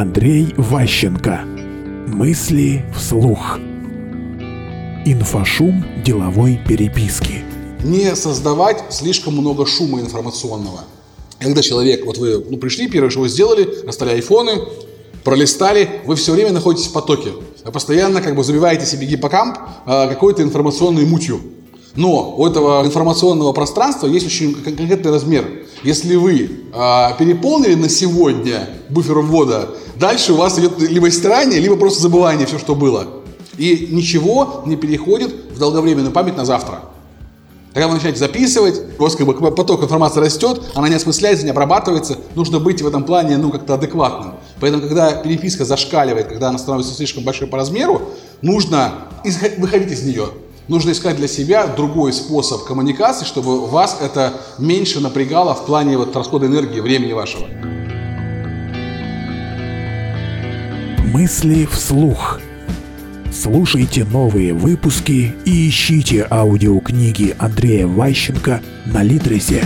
Андрей Ващенко. Мысли вслух. Инфошум деловой переписки. Не создавать слишком много шума информационного. Когда человек, вот вы ну, пришли, первое, что вы сделали, достали айфоны, пролистали, вы все время находитесь в потоке. Постоянно как бы забиваете себе гиппокамп э, какой-то информационной мутью. Но у этого информационного пространства есть очень конкретный размер. Если вы э, переполнили на сегодня буфер ввода, дальше у вас идет либо стирание, либо просто забывание все, что было. И ничего не переходит в долговременную память на завтра. Когда вы начинаете записывать, у вас как бы поток информации растет, она не осмысляется, не обрабатывается, нужно быть в этом плане ну, как-то адекватным. Поэтому, когда переписка зашкаливает, когда она становится слишком большой по размеру, нужно выходить из нее. Нужно искать для себя другой способ коммуникации, чтобы вас это меньше напрягало в плане вот расхода энергии, времени вашего. Мысли вслух. Слушайте новые выпуски и ищите аудиокниги Андрея Ващенко на Литресе.